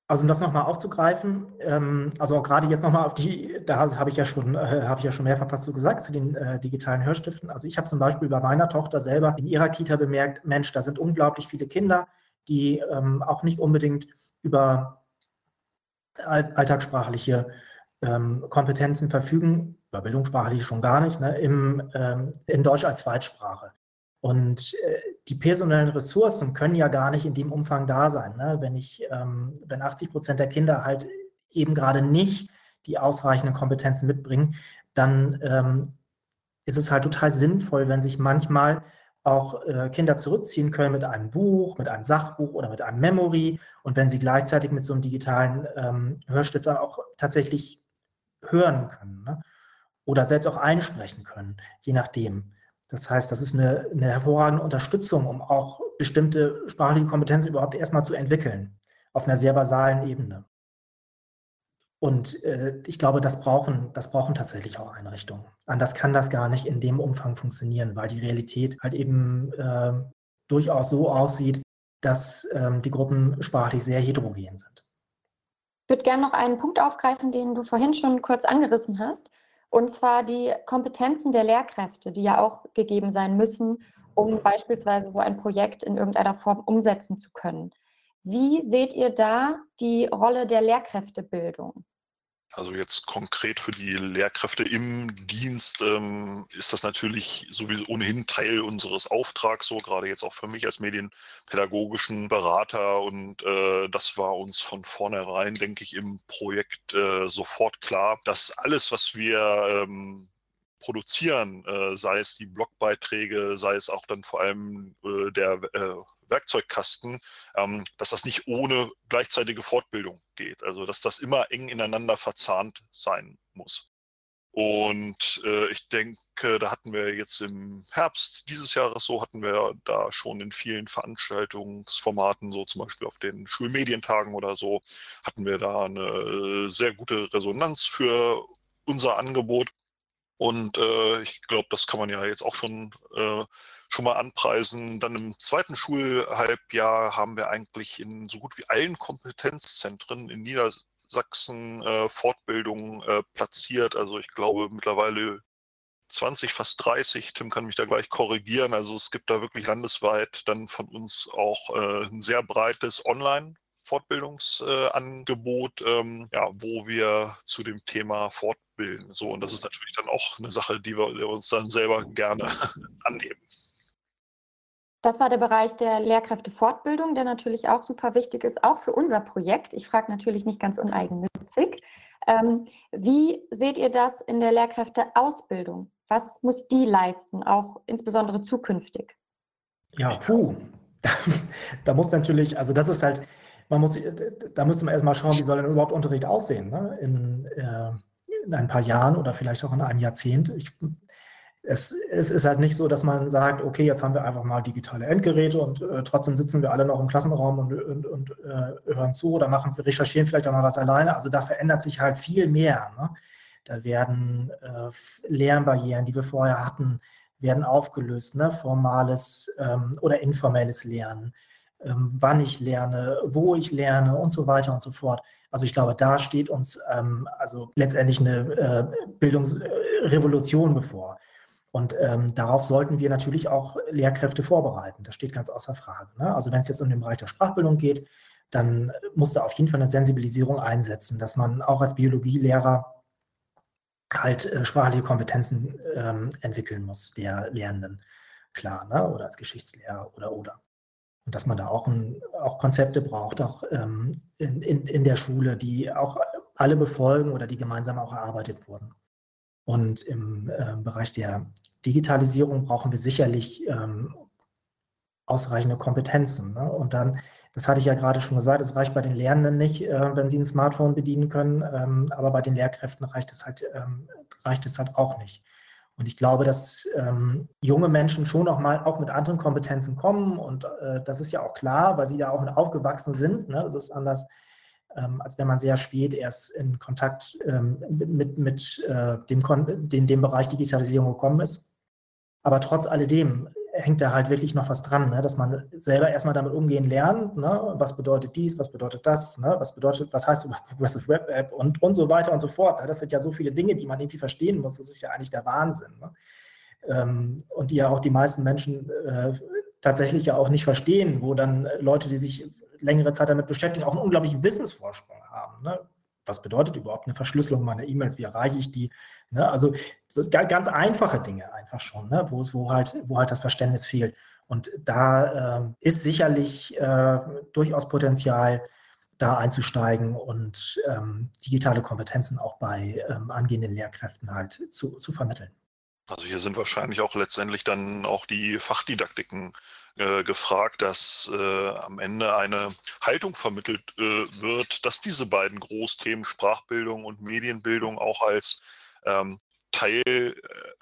Also um das nochmal aufzugreifen, ähm, also auch gerade jetzt nochmal auf die, da habe ich ja schon, äh, habe ich ja schon mehrfach was zu gesagt, zu den äh, digitalen Hörstiften. Also ich habe zum Beispiel bei meiner Tochter selber in ihrer Kita bemerkt, Mensch, da sind unglaublich viele Kinder, die ähm, auch nicht unbedingt über all alltagssprachliche ähm, Kompetenzen verfügen, über bildungssprachliche schon gar nicht, ne, im, ähm, in Deutsch als Zweitsprache. Und äh, die personellen Ressourcen können ja gar nicht in dem Umfang da sein. Ne? Wenn ich, ähm, wenn 80 Prozent der Kinder halt eben gerade nicht die ausreichenden Kompetenzen mitbringen, dann ähm, ist es halt total sinnvoll, wenn sich manchmal auch äh, Kinder zurückziehen können mit einem Buch, mit einem Sachbuch oder mit einem Memory und wenn sie gleichzeitig mit so einem digitalen ähm, Hörstift dann auch tatsächlich hören können ne? oder selbst auch einsprechen können, je nachdem. Das heißt, das ist eine, eine hervorragende Unterstützung, um auch bestimmte sprachliche Kompetenzen überhaupt erstmal zu entwickeln, auf einer sehr basalen Ebene. Und äh, ich glaube, das brauchen, das brauchen tatsächlich auch Einrichtungen. Anders kann das gar nicht in dem Umfang funktionieren, weil die Realität halt eben äh, durchaus so aussieht, dass ähm, die Gruppen sprachlich sehr heterogen sind. Ich würde gerne noch einen Punkt aufgreifen, den du vorhin schon kurz angerissen hast, und zwar die Kompetenzen der Lehrkräfte, die ja auch gegeben sein müssen, um beispielsweise so ein Projekt in irgendeiner Form umsetzen zu können. Wie seht ihr da die Rolle der Lehrkräftebildung? Also jetzt konkret für die Lehrkräfte im Dienst ähm, ist das natürlich sowieso ohnehin Teil unseres Auftrags, so gerade jetzt auch für mich als medienpädagogischen Berater. Und äh, das war uns von vornherein, denke ich, im Projekt äh, sofort klar, dass alles, was wir ähm, produzieren, äh, sei es die Blogbeiträge, sei es auch dann vor allem äh, der äh, Werkzeugkasten, ähm, dass das nicht ohne gleichzeitige Fortbildung geht. Also dass das immer eng ineinander verzahnt sein muss. Und äh, ich denke, da hatten wir jetzt im Herbst dieses Jahres so, hatten wir da schon in vielen Veranstaltungsformaten, so zum Beispiel auf den Schulmedientagen oder so, hatten wir da eine sehr gute Resonanz für unser Angebot. Und äh, ich glaube, das kann man ja jetzt auch schon äh, schon mal anpreisen. Dann im zweiten Schulhalbjahr haben wir eigentlich in so gut wie allen Kompetenzzentren in Niedersachsen äh, Fortbildungen äh, platziert. Also ich glaube mittlerweile 20, fast 30. Tim kann mich da gleich korrigieren. Also es gibt da wirklich landesweit dann von uns auch äh, ein sehr breites Online- Fortbildungsangebot, ähm, ja, wo wir zu dem Thema fortbilden. So, und das ist natürlich dann auch eine Sache, die wir uns dann selber gerne annehmen. Das war der Bereich der Lehrkräftefortbildung, der natürlich auch super wichtig ist, auch für unser Projekt. Ich frage natürlich nicht ganz uneigennützig. Ähm, wie seht ihr das in der Lehrkräfteausbildung? Was muss die leisten, auch insbesondere zukünftig? Ja, puh. da muss natürlich, also das ist halt, man muss, da müsste man erstmal schauen, wie soll denn überhaupt Unterricht aussehen ne? in, äh, in ein paar Jahren oder vielleicht auch in einem Jahrzehnt. Ich es, es, ist halt nicht so, dass man sagt, okay, jetzt haben wir einfach mal digitale Endgeräte und äh, trotzdem sitzen wir alle noch im Klassenraum und, und, und äh, hören zu oder machen, recherchieren vielleicht auch mal was alleine. Also da verändert sich halt viel mehr. Ne? Da werden äh, Lernbarrieren, die wir vorher hatten, werden aufgelöst. Ne? Formales ähm, oder informelles Lernen, ähm, wann ich lerne, wo ich lerne und so weiter und so fort. Also ich glaube, da steht uns ähm, also letztendlich eine äh, Bildungsrevolution bevor. Und ähm, darauf sollten wir natürlich auch Lehrkräfte vorbereiten. Das steht ganz außer Frage. Ne? Also wenn es jetzt um den Bereich der Sprachbildung geht, dann muss da auf jeden Fall eine Sensibilisierung einsetzen, dass man auch als Biologielehrer halt äh, sprachliche Kompetenzen ähm, entwickeln muss, der Lehrenden. Klar, ne? oder als Geschichtslehrer oder oder. Und dass man da auch, ein, auch Konzepte braucht, auch ähm, in, in, in der Schule, die auch alle befolgen oder die gemeinsam auch erarbeitet wurden. Und im äh, Bereich der Digitalisierung brauchen wir sicherlich ähm, ausreichende Kompetenzen. Ne? Und dann, das hatte ich ja gerade schon gesagt, es reicht bei den Lernenden nicht, äh, wenn sie ein Smartphone bedienen können, ähm, aber bei den Lehrkräften reicht es halt, ähm, reicht es halt auch nicht. Und ich glaube, dass ähm, junge Menschen schon noch mal auch mit anderen Kompetenzen kommen und äh, das ist ja auch klar, weil sie ja auch aufgewachsen sind. Ne? Das ist anders ähm, als wenn man sehr spät erst in Kontakt ähm, mit, mit äh, dem, den, dem Bereich Digitalisierung gekommen ist. Aber trotz alledem hängt da halt wirklich noch was dran, ne? dass man selber erstmal damit umgehen lernt. Ne? Was bedeutet dies, was bedeutet das, ne? was bedeutet, was heißt über Progressive Web App und, und so weiter und so fort. Das sind ja so viele Dinge, die man irgendwie verstehen muss. Das ist ja eigentlich der Wahnsinn. Ne? Ähm, und die ja auch die meisten Menschen äh, tatsächlich ja auch nicht verstehen, wo dann Leute, die sich längere Zeit damit beschäftigen, auch einen unglaublichen Wissensvorsprung haben. Ne? Was bedeutet überhaupt eine Verschlüsselung meiner E-Mails? Wie erreiche ich die? Ne? Also ganz einfache Dinge einfach schon, ne? wo, wo, halt, wo halt das Verständnis fehlt. Und da äh, ist sicherlich äh, durchaus Potenzial, da einzusteigen und ähm, digitale Kompetenzen auch bei ähm, angehenden Lehrkräften halt zu, zu vermitteln. Also hier sind wahrscheinlich auch letztendlich dann auch die Fachdidaktiken äh, gefragt, dass äh, am Ende eine Haltung vermittelt äh, wird, dass diese beiden Großthemen Sprachbildung und Medienbildung auch als ähm, Teil, äh,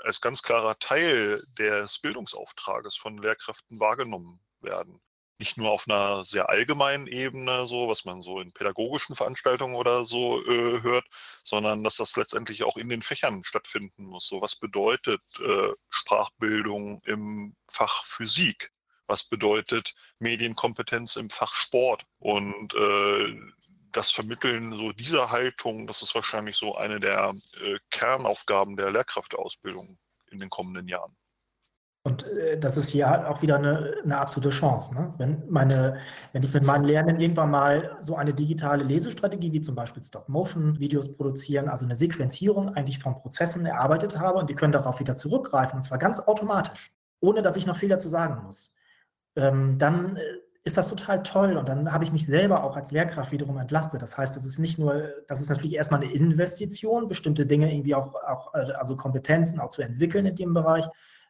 als ganz klarer Teil des Bildungsauftrages von Lehrkräften wahrgenommen werden nicht nur auf einer sehr allgemeinen Ebene, so was man so in pädagogischen Veranstaltungen oder so äh, hört, sondern dass das letztendlich auch in den Fächern stattfinden muss. So was bedeutet äh, Sprachbildung im Fach Physik? Was bedeutet Medienkompetenz im Fach Sport? Und äh, das Vermitteln so dieser Haltung, das ist wahrscheinlich so eine der äh, Kernaufgaben der Lehrkräfteausbildung in den kommenden Jahren. Und äh, das ist hier auch wieder eine, eine absolute Chance. Ne? Wenn, meine, wenn ich mit meinen Lernenden irgendwann mal so eine digitale Lesestrategie wie zum Beispiel Stop-Motion-Videos produzieren, also eine Sequenzierung eigentlich von Prozessen erarbeitet habe und die können darauf wieder zurückgreifen, und zwar ganz automatisch, ohne dass ich noch viel dazu sagen muss, ähm, dann äh, ist das total toll und dann habe ich mich selber auch als Lehrkraft wiederum entlastet. Das heißt, das ist nicht nur, das ist natürlich erstmal eine Investition, bestimmte Dinge irgendwie auch, auch äh, also Kompetenzen auch zu entwickeln in dem Bereich,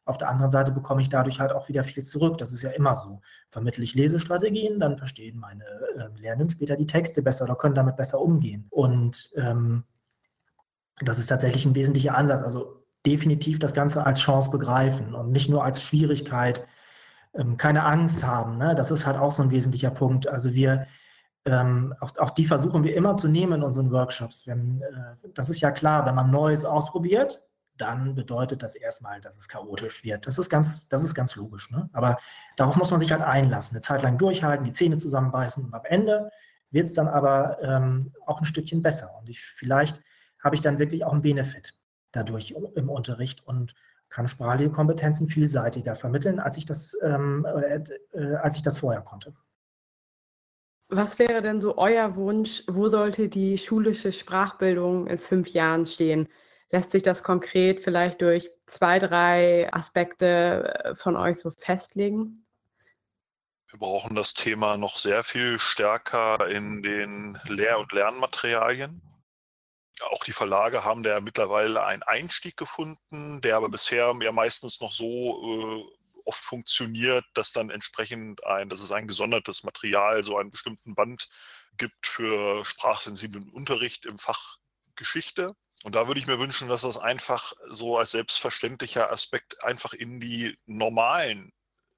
auf der anderen Seite bekomme ich dadurch halt auch wieder viel zurück. Das ist ja immer so. Vermittle ich Lesestrategien, dann verstehen meine äh, Lernenden später die Texte besser oder können damit besser umgehen. Und ähm, das ist tatsächlich ein wesentlicher Ansatz. Also definitiv das Ganze als Chance begreifen und nicht nur als Schwierigkeit, ähm, keine Angst haben. Ne? Das ist halt auch so ein wesentlicher Punkt. Also wir, ähm, auch, auch, die versuchen wir immer zu nehmen in unseren Workshops. Wenn, äh, das ist ja klar, wenn man Neues ausprobiert, dann bedeutet das erstmal, dass es chaotisch wird. Das ist ganz, das ist ganz logisch. Ne? Aber darauf muss man sich halt einlassen, eine Zeit lang durchhalten, die Zähne zusammenbeißen und am Ende wird es dann aber ähm, auch ein Stückchen besser. Und ich, vielleicht habe ich dann wirklich auch einen Benefit dadurch im Unterricht und kann sprachliche Kompetenzen vielseitiger vermitteln, als ich das, ähm, äh, äh, als ich das vorher konnte. Was wäre denn so euer Wunsch? Wo sollte die schulische Sprachbildung in fünf Jahren stehen? Lässt sich das konkret vielleicht durch zwei, drei Aspekte äh, von euch so festlegen? Wir brauchen das Thema noch sehr viel stärker in den Lehr- und Lernmaterialien. Auch die Verlage haben da mittlerweile einen Einstieg gefunden, der aber bisher ja meistens noch so äh, oft funktioniert, dass dann entsprechend ein, dass es ein gesondertes Material, so einen bestimmten Band gibt für sprachsensiblen Unterricht im Fach Geschichte. Und da würde ich mir wünschen, dass das einfach so als selbstverständlicher Aspekt einfach in die normalen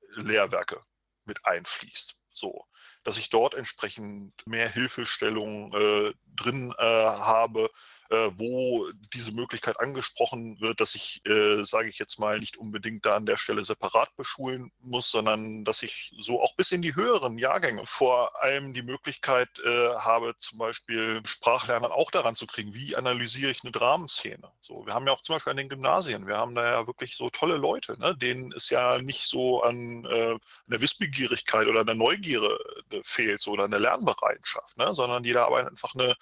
Lehrwerke mit einfließt. So, dass ich dort entsprechend mehr Hilfestellung äh, drin äh, habe, äh, wo diese Möglichkeit angesprochen wird, dass ich, äh, sage ich jetzt mal, nicht unbedingt da an der Stelle separat beschulen muss, sondern dass ich so auch bis in die höheren Jahrgänge vor allem die Möglichkeit äh, habe, zum Beispiel Sprachlernern auch daran zu kriegen, wie analysiere ich eine Dramenszene. So, wir haben ja auch zum Beispiel an den Gymnasien, wir haben da ja wirklich so tolle Leute, ne, denen es ja nicht so an, äh, an der Wissbegierigkeit oder an der Neugierde äh, fehlt, so oder der Lernbereitschaft, ne, sondern die da aber einfach eine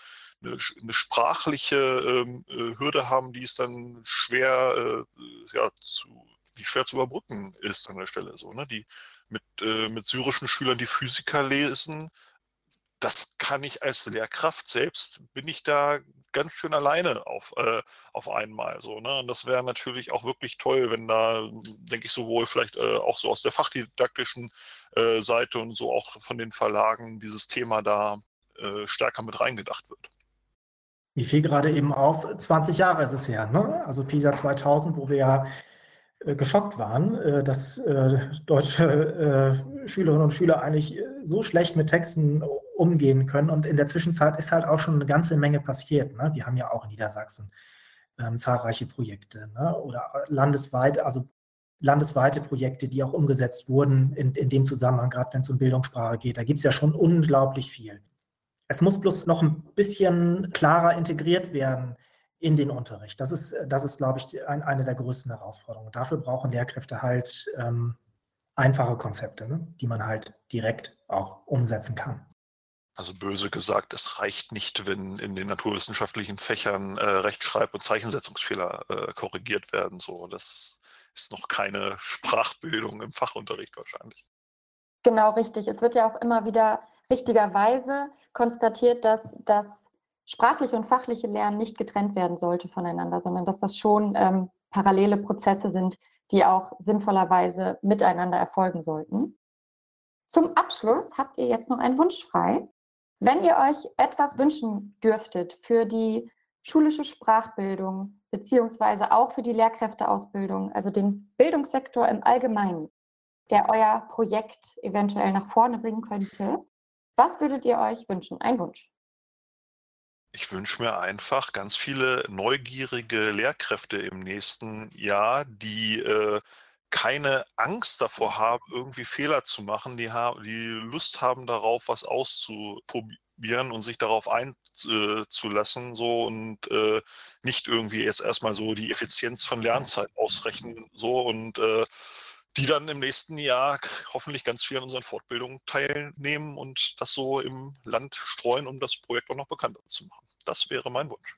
eine, eine sprachliche ähm, äh, Hürde haben, die es dann schwer, äh, ja, zu, die schwer zu überbrücken ist an der Stelle. So, ne? Die mit, äh, mit syrischen Schülern die Physiker lesen, das kann ich als Lehrkraft selbst, bin ich da ganz schön alleine auf, äh, auf einmal. So, ne? Und das wäre natürlich auch wirklich toll, wenn da, denke ich, sowohl vielleicht äh, auch so aus der fachdidaktischen äh, Seite und so auch von den Verlagen dieses Thema da äh, stärker mit reingedacht wird. Mir fiel gerade eben auf, 20 Jahre ist es her, ne? also PISA 2000, wo wir ja äh, geschockt waren, äh, dass deutsche Schülerinnen und Schüler eigentlich so schlecht mit Texten umgehen können. Und in der Zwischenzeit ist halt auch schon eine ganze Menge passiert. Ne? Wir haben ja auch in Niedersachsen ähm, zahlreiche Projekte ne? oder landesweit, also landesweite Projekte, die auch umgesetzt wurden in, in dem Zusammenhang, gerade wenn es um Bildungssprache geht. Da gibt es ja schon unglaublich viel. Es muss bloß noch ein bisschen klarer integriert werden in den Unterricht. Das ist, das ist glaube ich, ein, eine der größten Herausforderungen. Dafür brauchen Lehrkräfte halt ähm, einfache Konzepte, ne, die man halt direkt auch umsetzen kann. Also böse gesagt, es reicht nicht, wenn in den naturwissenschaftlichen Fächern äh, Rechtschreib- und Zeichensetzungsfehler äh, korrigiert werden. So, das ist noch keine Sprachbildung im Fachunterricht wahrscheinlich. Genau richtig. Es wird ja auch immer wieder richtigerweise konstatiert, dass das sprachliche und fachliche Lernen nicht getrennt werden sollte voneinander, sondern dass das schon ähm, parallele Prozesse sind, die auch sinnvollerweise miteinander erfolgen sollten. Zum Abschluss habt ihr jetzt noch einen Wunsch frei. Wenn ihr euch etwas wünschen dürftet für die schulische Sprachbildung beziehungsweise auch für die Lehrkräfteausbildung, also den Bildungssektor im Allgemeinen, der euer Projekt eventuell nach vorne bringen könnte, was würdet ihr euch wünschen? Ein Wunsch. Ich wünsche mir einfach ganz viele neugierige Lehrkräfte im nächsten Jahr, die äh, keine Angst davor haben, irgendwie Fehler zu machen, die, haben, die Lust haben darauf, was auszuprobieren und sich darauf einzulassen, äh, so und äh, nicht irgendwie jetzt erstmal so die Effizienz von Lernzeit ausrechnen, so und äh, die dann im nächsten Jahr hoffentlich ganz viel an unseren Fortbildungen teilnehmen und das so im Land streuen, um das Projekt auch noch bekannter zu machen. Das wäre mein Wunsch.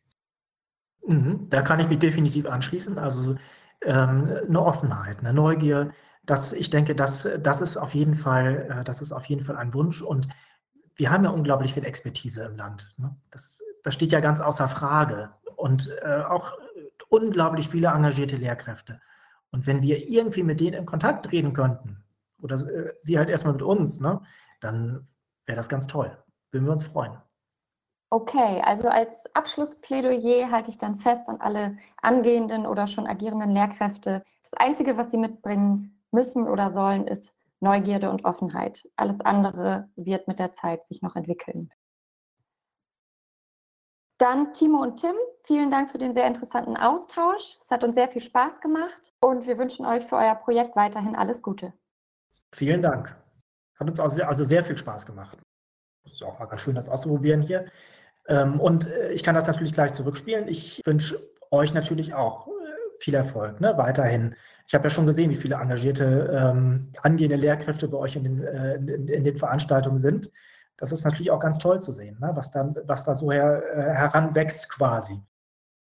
Mhm, da kann ich mich definitiv anschließen. Also ähm, eine Offenheit, eine Neugier. Das, ich denke, das, das ist auf jeden Fall, äh, das ist auf jeden Fall ein Wunsch. Und wir haben ja unglaublich viel Expertise im Land. Ne? Das, das steht ja ganz außer Frage. Und äh, auch unglaublich viele engagierte Lehrkräfte. Und wenn wir irgendwie mit denen in Kontakt treten könnten, oder äh, sie halt erstmal mit uns, ne, dann wäre das ganz toll. Würden wir uns freuen. Okay, also als Abschlussplädoyer halte ich dann fest an alle angehenden oder schon agierenden Lehrkräfte. Das Einzige, was sie mitbringen müssen oder sollen, ist Neugierde und Offenheit. Alles andere wird mit der Zeit sich noch entwickeln. Dann Timo und Tim, vielen Dank für den sehr interessanten Austausch. Es hat uns sehr viel Spaß gemacht und wir wünschen euch für euer Projekt weiterhin alles Gute. Vielen Dank. Hat uns also sehr viel Spaß gemacht. Ist auch mal ganz schön, das auszuprobieren hier. Ähm, und äh, ich kann das natürlich gleich zurückspielen. Ich wünsche euch natürlich auch äh, viel Erfolg, ne? weiterhin. Ich habe ja schon gesehen, wie viele engagierte, ähm, angehende Lehrkräfte bei euch in den, äh, in, in, den Veranstaltungen sind. Das ist natürlich auch ganz toll zu sehen, ne? was, dann, was da so her, äh, heranwächst quasi.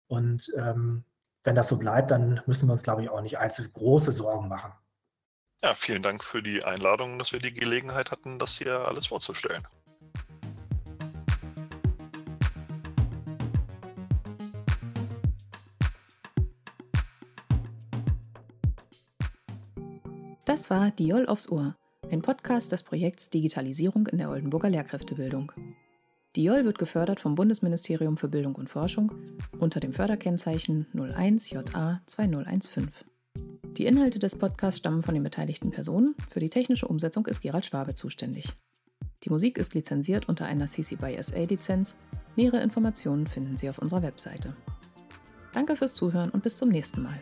Und ähm, wenn das so bleibt, dann müssen wir uns, glaube ich, auch nicht allzu große Sorgen machen. Ja, vielen Dank für die Einladung, dass wir die Gelegenheit hatten, das hier alles vorzustellen. Das war Diol aufs Ohr, ein Podcast des Projekts Digitalisierung in der Oldenburger Lehrkräftebildung. Diol wird gefördert vom Bundesministerium für Bildung und Forschung unter dem Förderkennzeichen 01JA 2015. Die Inhalte des Podcasts stammen von den beteiligten Personen. Für die technische Umsetzung ist Gerald Schwabe zuständig. Die Musik ist lizenziert unter einer CC by SA Lizenz. Nähere Informationen finden Sie auf unserer Webseite. Danke fürs Zuhören und bis zum nächsten Mal.